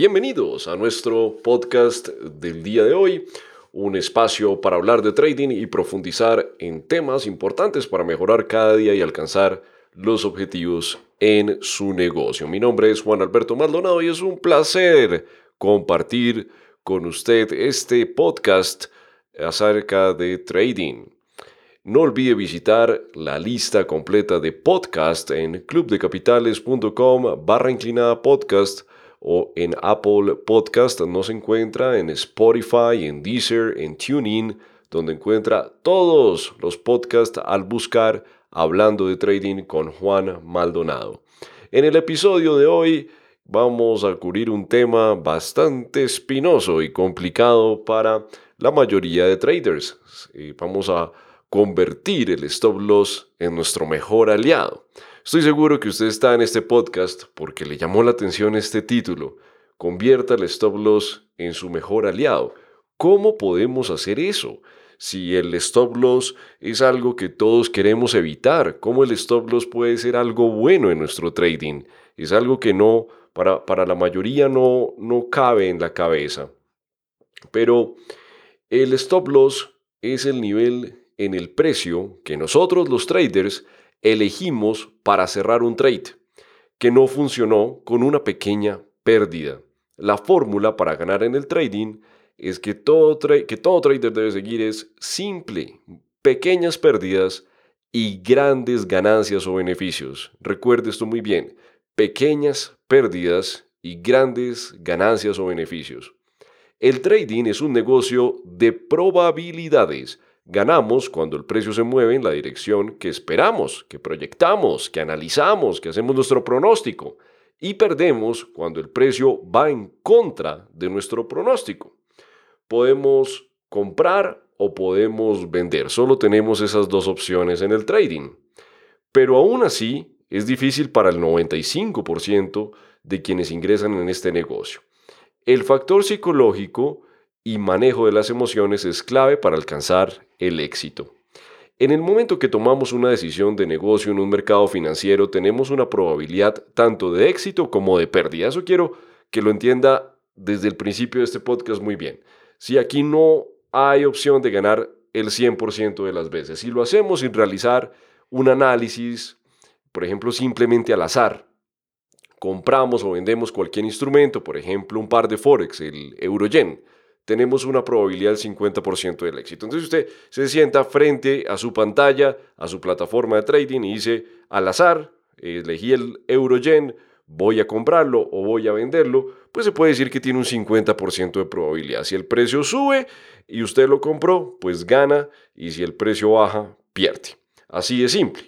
Bienvenidos a nuestro podcast del día de hoy, un espacio para hablar de trading y profundizar en temas importantes para mejorar cada día y alcanzar los objetivos en su negocio. Mi nombre es Juan Alberto Maldonado y es un placer compartir con usted este podcast acerca de trading. No olvide visitar la lista completa de podcast en clubdecapitales.com barra inclinada podcast o en Apple Podcast. Nos encuentra en Spotify, en Deezer, en TuneIn, donde encuentra todos los podcasts al buscar Hablando de Trading con Juan Maldonado. En el episodio de hoy vamos a cubrir un tema bastante espinoso y complicado para la mayoría de traders. Vamos a convertir el stop loss en nuestro mejor aliado. Estoy seguro que usted está en este podcast porque le llamó la atención este título. Convierta el stop loss en su mejor aliado. ¿Cómo podemos hacer eso? Si el stop loss es algo que todos queremos evitar, ¿cómo el stop loss puede ser algo bueno en nuestro trading? Es algo que no, para, para la mayoría no, no cabe en la cabeza. Pero el stop loss es el nivel en el precio que nosotros los traders elegimos para cerrar un trade, que no funcionó con una pequeña pérdida. La fórmula para ganar en el trading es que todo, que todo trader debe seguir es simple, pequeñas pérdidas y grandes ganancias o beneficios. Recuerde esto muy bien, pequeñas pérdidas y grandes ganancias o beneficios. El trading es un negocio de probabilidades Ganamos cuando el precio se mueve en la dirección que esperamos, que proyectamos, que analizamos, que hacemos nuestro pronóstico. Y perdemos cuando el precio va en contra de nuestro pronóstico. Podemos comprar o podemos vender. Solo tenemos esas dos opciones en el trading. Pero aún así es difícil para el 95% de quienes ingresan en este negocio. El factor psicológico y manejo de las emociones es clave para alcanzar el éxito. En el momento que tomamos una decisión de negocio en un mercado financiero, tenemos una probabilidad tanto de éxito como de pérdida. Eso quiero que lo entienda desde el principio de este podcast muy bien. Si aquí no hay opción de ganar el 100% de las veces, si lo hacemos sin realizar un análisis, por ejemplo, simplemente al azar, compramos o vendemos cualquier instrumento, por ejemplo, un par de Forex, el Euroyen, tenemos una probabilidad del 50% del éxito. Entonces usted se sienta frente a su pantalla, a su plataforma de trading y dice, al azar, elegí el Eurogen, voy a comprarlo o voy a venderlo, pues se puede decir que tiene un 50% de probabilidad. Si el precio sube y usted lo compró, pues gana y si el precio baja, pierde. Así de simple.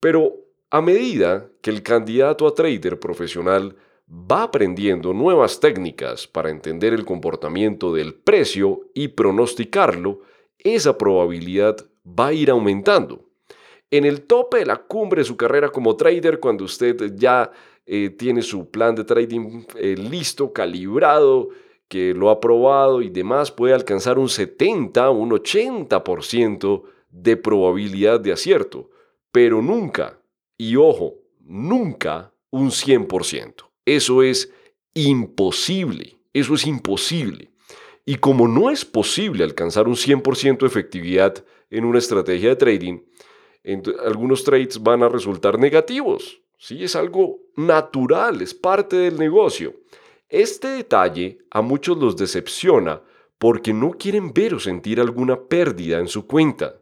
Pero a medida que el candidato a trader profesional va aprendiendo nuevas técnicas para entender el comportamiento del precio y pronosticarlo, esa probabilidad va a ir aumentando. En el tope de la cumbre de su carrera como trader, cuando usted ya eh, tiene su plan de trading eh, listo, calibrado, que lo ha probado y demás, puede alcanzar un 70, un 80% de probabilidad de acierto, pero nunca, y ojo, nunca un 100%. Eso es imposible, eso es imposible. Y como no es posible alcanzar un 100% de efectividad en una estrategia de trading, algunos trades van a resultar negativos. ¿sí? Es algo natural, es parte del negocio. Este detalle a muchos los decepciona porque no quieren ver o sentir alguna pérdida en su cuenta.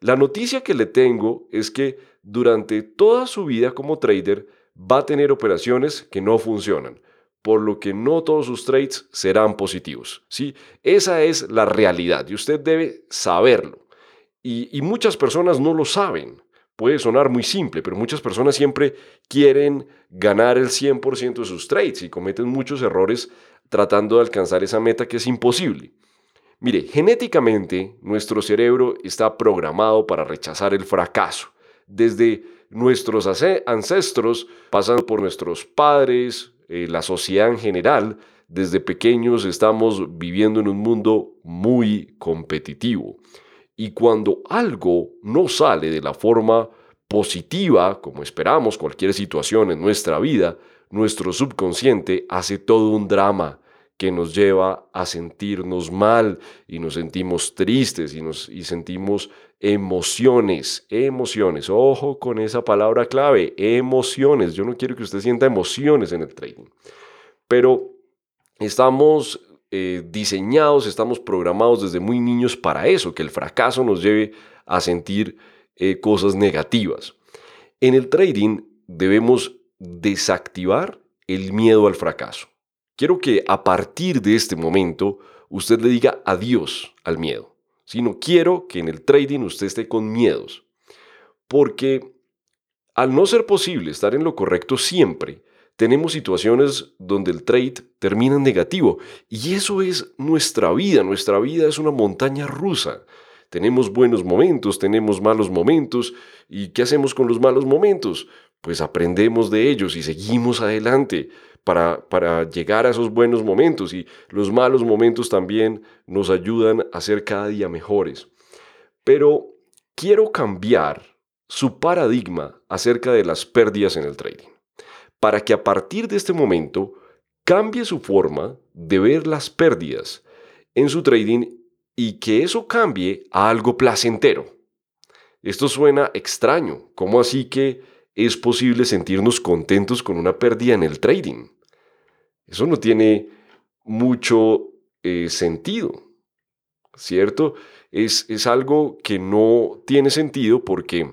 La noticia que le tengo es que durante toda su vida como trader va a tener operaciones que no funcionan, por lo que no todos sus trades serán positivos. ¿sí? Esa es la realidad y usted debe saberlo. Y, muchas personas no lo saben. Puede sonar muy simple, pero muchas personas siempre quieren ganar el 100% de sus trades y cometen muchos errores tratando de alcanzar esa meta que es imposible. Mire, genéticamente nuestro cerebro está programado para rechazar el fracaso. Desde nuestros ancestros, pasando por nuestros padres, eh, la sociedad en general, desde pequeños estamos viviendo en un mundo muy competitivo. Y cuando algo no sale de la forma positiva, como esperamos cualquier situación en nuestra vida, nuestro subconsciente hace todo un drama que nos lleva a sentirnos mal y nos sentimos tristes y, nos, y sentimos emociones, emociones. Ojo con esa palabra clave, emociones. Yo no quiero que usted sienta emociones en el trading, pero estamos eh, diseñados, estamos programados desde muy niños para eso, que el fracaso nos lleve a sentir eh, cosas negativas. En el trading debemos desactivar el miedo al fracaso. Quiero que a partir de este momento usted le diga adiós al miedo. Sino quiero que en el trading usted esté con miedos. Porque al no ser posible estar en lo correcto siempre, tenemos situaciones donde el trade termina en negativo. Y eso es nuestra vida. Nuestra vida es una montaña rusa. Tenemos buenos momentos, tenemos malos momentos. ¿Y qué hacemos con los malos momentos? Pues aprendemos de ellos y seguimos adelante para, llegar a esos buenos momentos y los malos momentos también nos ayudan a ser cada día mejores. Pero quiero cambiar su paradigma acerca de las pérdidas en el trading, para que a partir de este momento cambie su forma de ver las pérdidas en su trading y que eso cambie a algo placentero. Esto suena extraño, ¿cómo así que es posible sentirnos contentos con una pérdida en el trading. Eso no tiene mucho eh, sentido, ¿cierto? Es, es algo que no tiene sentido porque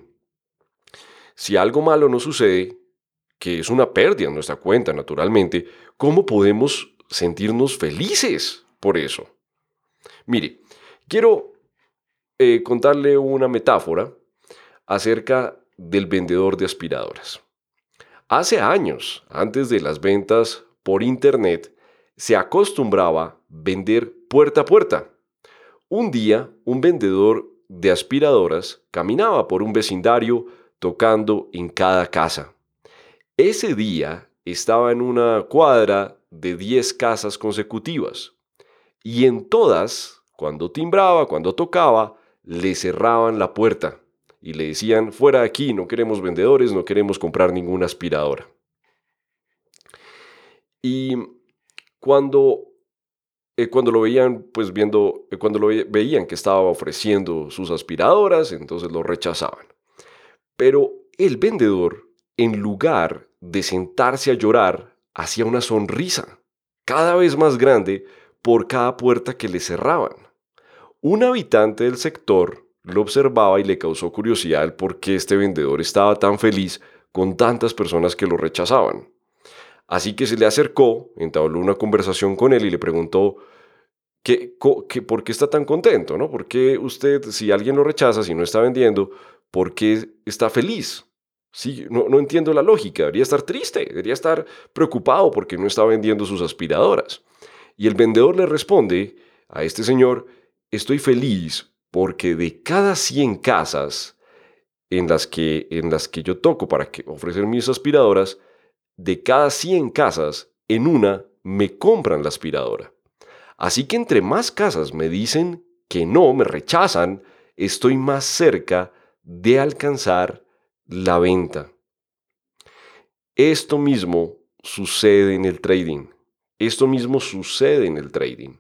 si algo malo no sucede, que es una pérdida en nuestra cuenta, naturalmente, ¿cómo podemos sentirnos felices por eso? Mire, quiero eh, contarle una metáfora acerca del vendedor de aspiradoras. Hace años, antes de las ventas por Internet, se acostumbraba vender puerta a puerta. Un día, un vendedor de aspiradoras caminaba por un vecindario tocando en cada casa. Ese día estaba en una cuadra de 10 casas consecutivas y en todas, cuando timbraba, cuando tocaba, le cerraban la puerta y le decían, fuera aquí, no queremos vendedores, no queremos comprar ninguna aspiradora. Y cuando, eh, cuando lo veían, pues viendo, eh, cuando lo veían que estaba ofreciendo sus aspiradoras, entonces lo rechazaban. Pero el vendedor, en lugar de sentarse a llorar, hacía una sonrisa cada vez más grande por cada puerta que le cerraban. Un habitante del sector lo observaba y le causó curiosidad el por qué este vendedor estaba tan feliz con tantas personas que lo rechazaban. Así que se le acercó, entabló una conversación con él y le preguntó que, por qué está tan contento, ¿no? ¿Por qué usted, si alguien lo rechaza, si no está vendiendo, por qué está feliz? Sí, no, no entiendo la lógica, debería estar triste, debería estar preocupado porque no está vendiendo sus aspiradoras. Y el vendedor le responde a este señor, estoy feliz porque de cada 100 casas en las que, en las que yo toco para ofrecer mis aspiradoras, de cada 100 casas, en una me compran la aspiradora. Así que entre más casas me dicen que no, me rechazan, estoy más cerca de alcanzar la venta. Esto mismo sucede en el trading. Esto mismo sucede en el trading.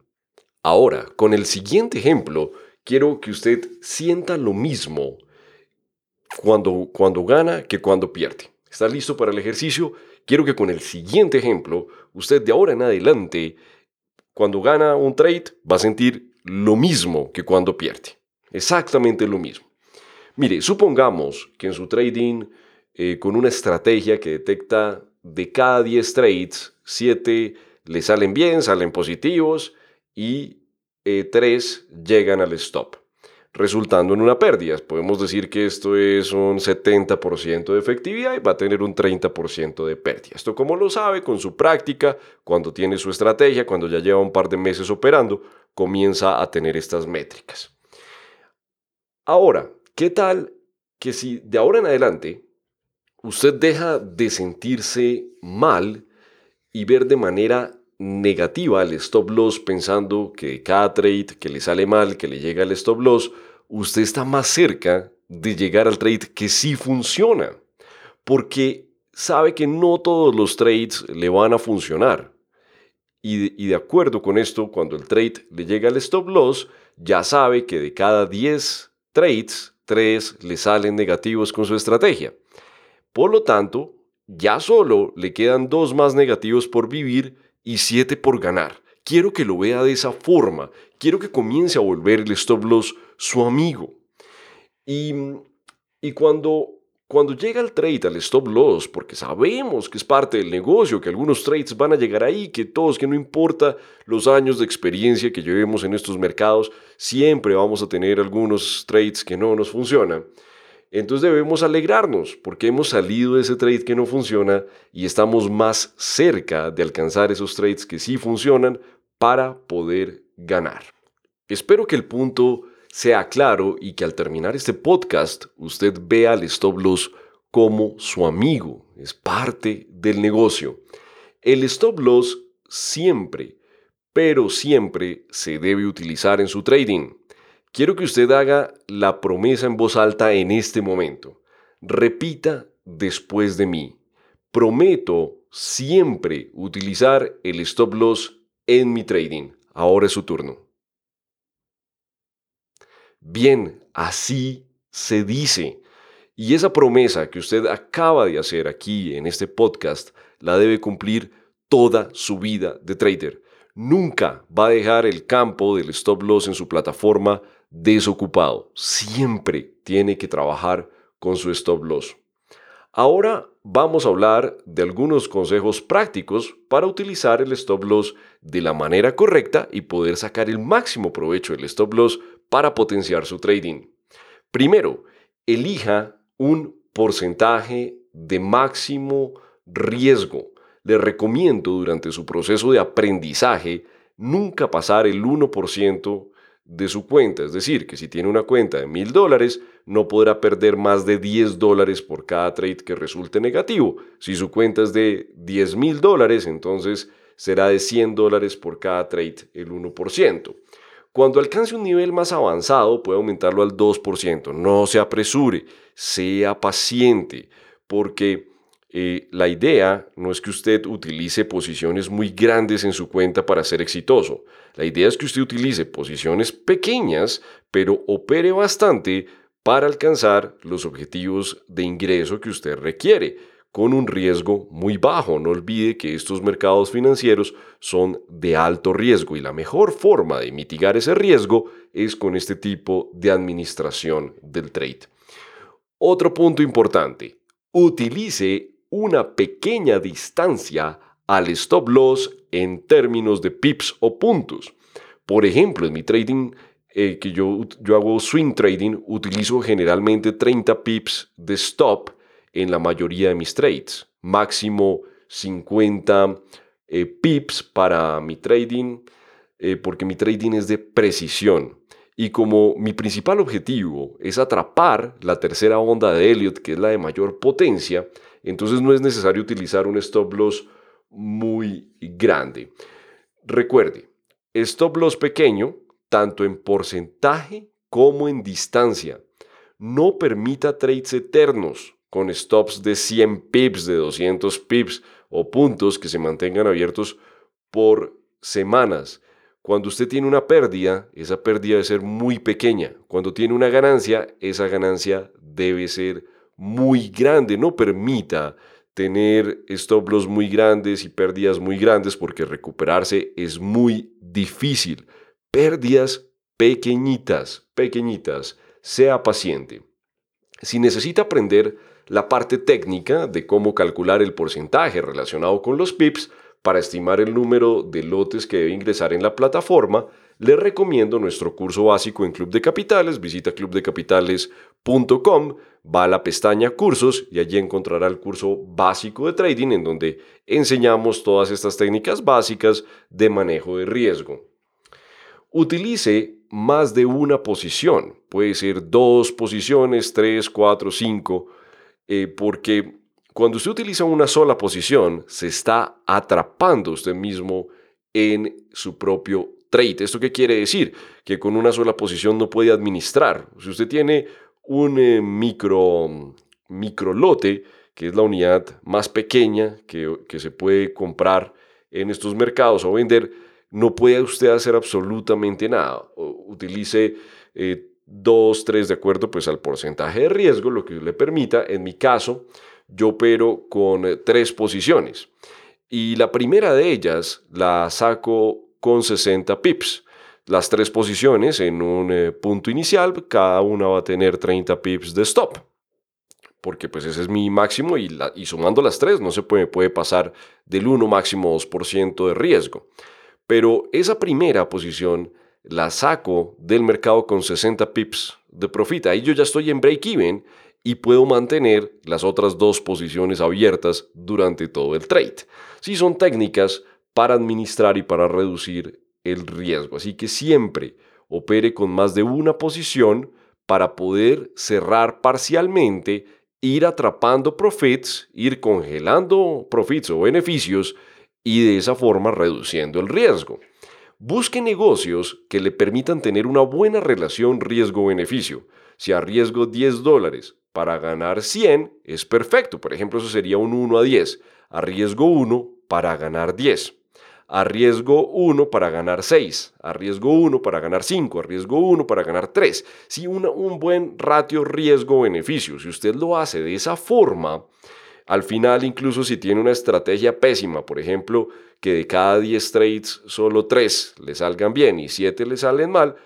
Ahora, con el siguiente ejemplo, quiero que usted sienta lo mismo cuando, cuando gana que cuando pierde. ¿Está listo para el ejercicio? Quiero que con el siguiente ejemplo, usted de ahora en adelante, cuando gana un trade, va a sentir lo mismo que cuando pierde. Exactamente lo mismo. Mire, supongamos que en su trading, eh, con una estrategia que detecta de cada 10 trades, 7 le salen bien, salen positivos y tres llegan al stop, resultando en una pérdida. Podemos decir que esto es un 70% de efectividad y va a tener un 30% de pérdida. Esto como lo sabe con su práctica, cuando tiene su estrategia, cuando ya lleva un par de meses operando, comienza a tener estas métricas. Ahora, ¿qué tal que si de ahora en adelante usted deja de sentirse mal y ver de manera negativa al stop loss pensando que cada trade que le sale mal, que le llega al stop loss, usted está más cerca de llegar al trade que sí funciona. Porque sabe que no todos los trades le van a funcionar. Y de, acuerdo con esto, cuando el trade le llega al stop loss, ya sabe que de cada 10 trades, 3 le salen negativos con su estrategia. Por lo tanto, ya solo le quedan dos más negativos por vivir y 7 por ganar. Quiero que lo vea de esa forma. Quiero que comience a volver el stop loss su amigo. Y, y cuando cuando llega el trade al stop loss, porque sabemos que es parte del negocio, que algunos trades van a llegar ahí, que todos, que no importa los años de experiencia que llevemos en estos mercados, siempre vamos a tener algunos trades que no nos funcionan. Entonces debemos alegrarnos porque hemos salido de ese trade que no funciona y estamos más cerca de alcanzar esos trades que sí funcionan para poder ganar. Espero que el punto sea claro y que al terminar este podcast usted vea al stop loss como su amigo, es parte del negocio. El stop loss siempre, pero siempre se debe utilizar en su trading. Quiero que usted haga la promesa en voz alta en este momento. Repita después de mí. Prometo siempre utilizar el stop loss en mi trading. Ahora es su turno. Bien, así se dice. Y esa promesa que usted acaba de hacer aquí en este podcast la debe cumplir toda su vida de trader. Nunca va a dejar el campo del stop loss en su plataforma desocupado. Siempre tiene que trabajar con su stop loss. Ahora vamos a hablar de algunos consejos prácticos para utilizar el stop loss de la manera correcta y poder sacar el máximo provecho del stop loss para potenciar su trading. Primero, elija un porcentaje de máximo riesgo. Le recomiendo durante su proceso de aprendizaje nunca pasar el 1% de su cuenta. Es decir, que si tiene una cuenta de mil dólares, no podrá perder más de 10 dólares por cada trade que resulte negativo. Si su cuenta es de 10 mil dólares, entonces será de 100 dólares por cada trade el 1%. Cuando alcance un nivel más avanzado puede aumentarlo al 2%. No se apresure, sea paciente, porque eh, la idea no es que usted utilice posiciones muy grandes en su cuenta para ser exitoso. La idea es que usted utilice posiciones pequeñas, pero opere bastante para alcanzar los objetivos de ingreso que usted requiere con un riesgo muy bajo. No olvide que estos mercados financieros son de alto riesgo y la mejor forma de mitigar ese riesgo es con este tipo de administración del trade. Otro punto importante, utilice una pequeña distancia al stop loss en términos de pips o puntos. Por ejemplo, en mi trading eh, que yo, yo hago swing trading, utilizo generalmente 30 pips de stop en la mayoría de mis trades. Máximo 50 eh, pips para mi trading, eh, porque mi trading es de precisión. Y como mi principal objetivo es atrapar la tercera onda de Elliot, que es la de mayor potencia, entonces no es necesario utilizar un stop loss muy grande. Recuerde, stop loss pequeño, tanto en porcentaje como en distancia. No permita trades eternos con stops de 100 pips, de 200 pips o puntos que se mantengan abiertos por semanas. Cuando usted tiene una pérdida, esa pérdida debe ser muy pequeña. Cuando tiene una ganancia, esa ganancia debe ser muy grande. No permita tener stop loss muy grandes y pérdidas muy grandes porque recuperarse es muy difícil. Pérdidas pequeñitas, pequeñitas. Sea paciente. Si necesita aprender la parte técnica de cómo calcular el porcentaje relacionado con los PIPs para estimar el número de lotes que debe ingresar en la plataforma, le recomiendo nuestro curso básico en Club de Capitales. Visita clubdecapitales.com, va a la pestaña Cursos y allí encontrará el curso básico de trading en donde enseñamos todas estas técnicas básicas de manejo de riesgo. Utilice más de una posición, puede ser dos posiciones, tres, cuatro, cinco eh, porque cuando usted utiliza una sola posición, se está atrapando usted mismo en su propio trade. ¿Esto qué quiere decir? Que con una sola posición no puede administrar. Si usted tiene un eh, micro, micro lote que es la unidad más pequeña que, se puede comprar en estos mercados o vender, no puede usted hacer absolutamente nada. utilice eh, dos, tres de acuerdo pues al porcentaje de riesgo, lo que le permita. En mi caso, yo opero con eh, tres posiciones. Y la primera de ellas la saco con 60 pips. Las tres posiciones en un eh, punto inicial, cada una va a tener 30 pips de stop porque pues ese es mi máximo y, sumando las tres no se puede, puede pasar del 1 máximo 2% de riesgo. Pero esa primera posición la saco del mercado con 60 pips de profit. Ahí yo ya estoy en break-even y puedo mantener las otras dos posiciones abiertas durante todo el trade. Sí son técnicas para administrar y para reducir el riesgo. Así que siempre opere con más de una posición para poder cerrar parcialmente ir atrapando profits, ir congelando profits o beneficios y de esa forma reduciendo el riesgo. Busque negocios que le permitan tener una buena relación riesgo-beneficio. Si arriesgo 10 dólares para ganar 100, es perfecto. Por ejemplo, eso sería un 1 a 10. Arriesgo 1 para ganar 10 arriesgo 1 para ganar 6, arriesgo 1 para ganar 5, arriesgo 1 para ganar 3. Si un buen ratio riesgo-beneficio, si usted lo hace de esa forma, al final incluso si tiene una estrategia pésima, por ejemplo, que de cada 10 trades solo 3 le salgan bien y 7 le salen mal,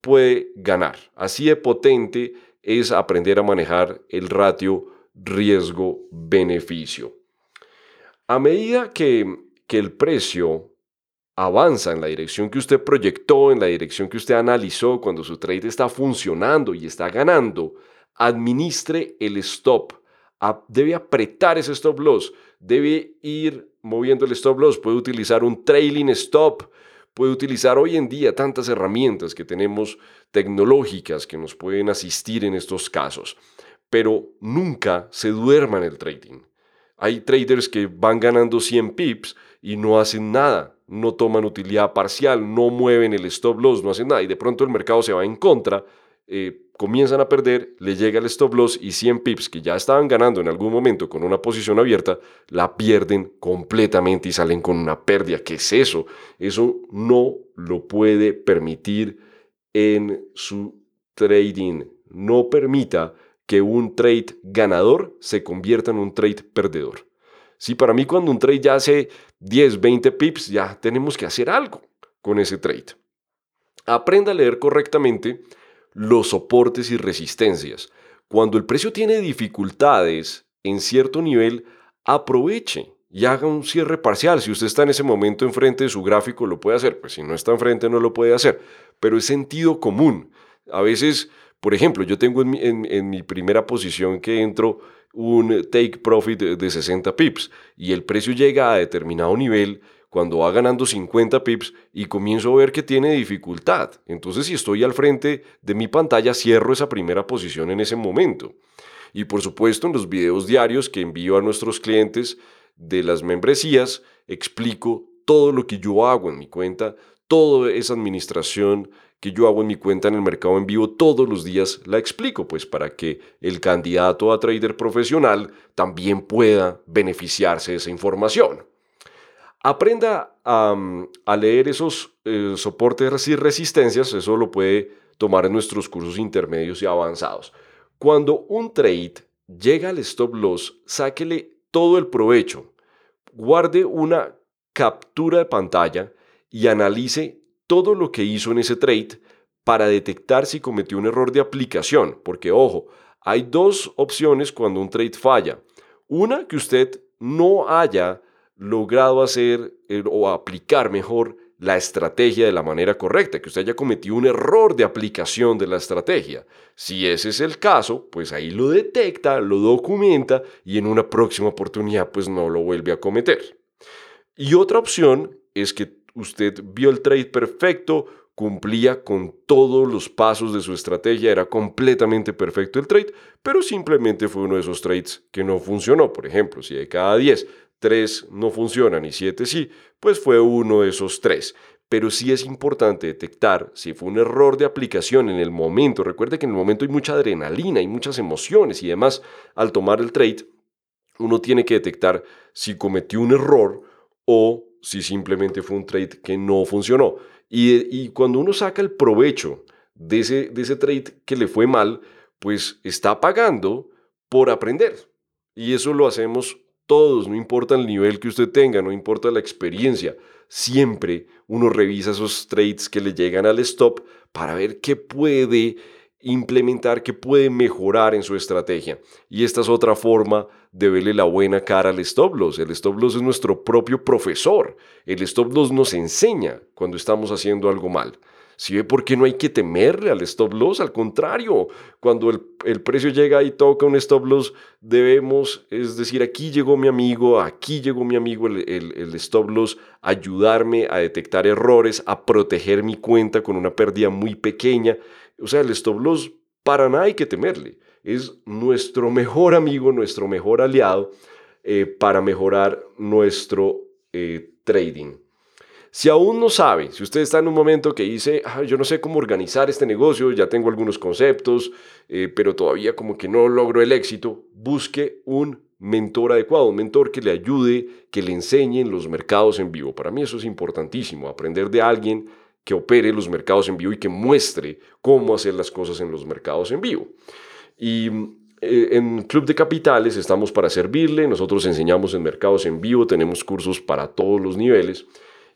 puede ganar. Así de potente es aprender a manejar el ratio riesgo-beneficio. A medida que que el precio avanza en la dirección que usted proyectó, en la dirección que usted analizó cuando su trade está funcionando y está ganando, administre el stop. Debe apretar ese stop loss, debe ir moviendo el stop loss, puede utilizar un trailing stop, puede utilizar hoy en día tantas herramientas que tenemos tecnológicas que nos pueden asistir en estos casos, pero nunca se duerma en el trading. Hay traders que van ganando 100 pips y no hacen nada, no toman utilidad parcial, no mueven el stop loss, no hacen nada y de pronto el mercado se va en contra, eh, comienzan a perder, le llega el stop loss y 100 pips que ya estaban ganando en algún momento con una posición abierta, la pierden completamente y salen con una pérdida. ¿Qué es eso? Eso no lo puede permitir en su trading. No permita que un trade ganador se convierta en un trade perdedor. Si para mí cuando un trade ya hace 10, 20 pips, ya tenemos que hacer algo con ese trade. Aprenda a leer correctamente los soportes y resistencias. Cuando el precio tiene dificultades en cierto nivel, aproveche y haga un cierre parcial. Si usted está en ese momento enfrente de su gráfico, lo puede hacer. Pues si no está enfrente, no lo puede hacer. Pero es sentido común. A veces, por ejemplo, yo tengo en mi, primera posición que entro un take profit de 60 pips y el precio llega a determinado nivel cuando va ganando 50 pips y comienzo a ver que tiene dificultad. Entonces si estoy al frente de mi pantalla cierro esa primera posición en ese momento. Y por supuesto en los videos diarios que envío a nuestros clientes de las membresías explico todo lo que yo hago en mi cuenta, toda esa administración que yo hago en mi cuenta en el mercado en vivo todos los días la explico, pues para que el candidato a trader profesional también pueda beneficiarse de esa información. Aprenda a, leer esos eh, soportes y resistencias, eso lo puede tomar en nuestros cursos intermedios y avanzados. Cuando un trade llega al stop loss, sáquele todo el provecho, guarde una captura de pantalla y analice todo lo que hizo en ese trade para detectar si cometió un error de aplicación. Porque, ojo, hay dos opciones cuando un trade falla. Una, que usted no haya logrado hacer eh, o aplicar mejor la estrategia de la manera correcta, que usted haya cometido un error de aplicación de la estrategia. Si ese es el caso, pues ahí lo detecta, lo documenta y en una próxima oportunidad pues no lo vuelve a cometer. Y otra opción es que usted vio el trade perfecto, cumplía con todos los pasos de su estrategia, era completamente perfecto el trade, pero simplemente fue uno de esos trades que no funcionó. Por ejemplo, si de cada 10, 3 no funcionan y 7 sí, pues fue uno de esos 3. Pero sí es importante detectar si fue un error de aplicación en el momento. Recuerde que en el momento hay mucha adrenalina, hay muchas emociones y demás al tomar el trade uno tiene que detectar si cometió un error o si simplemente fue un trade que no funcionó. Y, cuando uno saca el provecho de ese, de ese trade que le fue mal, pues está pagando por aprender. Y eso lo hacemos todos, no importa el nivel que usted tenga, no importa la experiencia. Siempre uno revisa esos trades que le llegan al stop para ver qué puede implementar, qué puede mejorar en su estrategia. Y esta es otra forma de verle la buena cara al stop loss. El stop loss es nuestro propio profesor. El stop loss nos enseña cuando estamos haciendo algo mal. Si ve por qué no hay que temerle al stop loss, al contrario, cuando el, precio llega y toca un stop loss, debemos, es decir, aquí llegó mi amigo, aquí llegó mi amigo el, el stop loss, ayudarme a detectar errores, a proteger mi cuenta con una pérdida muy pequeña. O sea, el stop loss para nada hay que temerle. Es nuestro mejor amigo, nuestro mejor aliado eh, para mejorar nuestro eh, trading. Si aún no sabe, si usted está en un momento que dice, yo no sé cómo organizar este negocio, ya tengo algunos conceptos, eh, pero todavía como que no logro el éxito, busque un mentor adecuado, un mentor que le ayude, que le enseñe en los mercados en vivo. Para mí eso es importantísimo, aprender de alguien que opere los mercados en vivo y que muestre cómo hacer las cosas en los mercados en vivo. Y eh, en Club de Capitales estamos para servirle, nosotros enseñamos en mercados en vivo, tenemos cursos para todos los niveles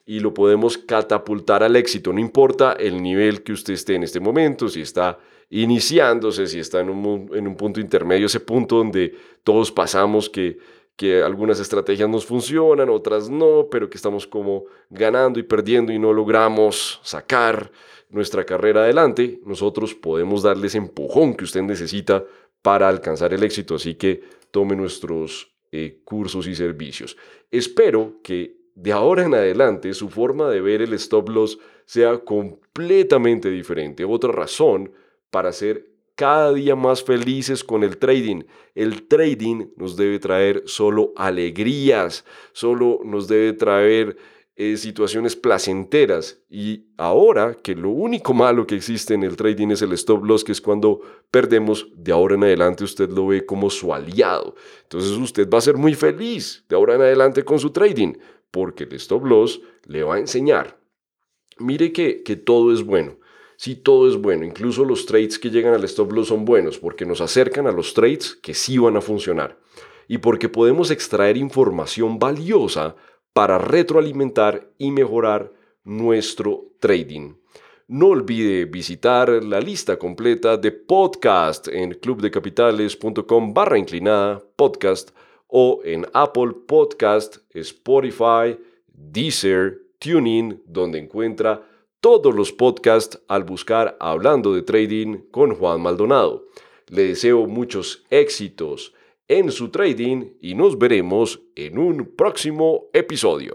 y lo podemos catapultar al éxito, no importa el nivel que usted esté en este momento, si está iniciándose, si está en un, en un punto intermedio, ese punto donde todos pasamos que que algunas estrategias nos funcionan, otras no, pero que estamos como ganando y perdiendo y no logramos sacar nuestra carrera adelante, nosotros podemos darle ese empujón que usted necesita para alcanzar el éxito. Así que tome nuestros eh, cursos y servicios. Espero que de ahora en adelante su forma de ver el stop loss sea completamente diferente. Otra razón para ser cada día más felices con el trading. El trading nos debe traer solo alegrías, solo nos debe traer eh, situaciones placenteras. Y ahora que lo único malo que existe en el trading es el stop loss, que es cuando perdemos, de ahora en adelante usted lo ve como su aliado. Entonces usted va a ser muy feliz de ahora en adelante con su trading, porque el stop loss le va a enseñar. Mire que, que todo es bueno sí todo es bueno, incluso los trades que llegan al stop loss son buenos porque nos acercan a los trades que sí van a funcionar y porque podemos extraer información valiosa para retroalimentar y mejorar nuestro trading. No olvide visitar la lista completa de podcast en clubdecapitales.com barra inclinada podcast o en Apple Podcast, Spotify, Deezer, TuneIn, donde encuentra todos los podcasts al buscar Hablando de Trading con Juan Maldonado. Le deseo muchos éxitos en su trading y nos veremos en un próximo episodio.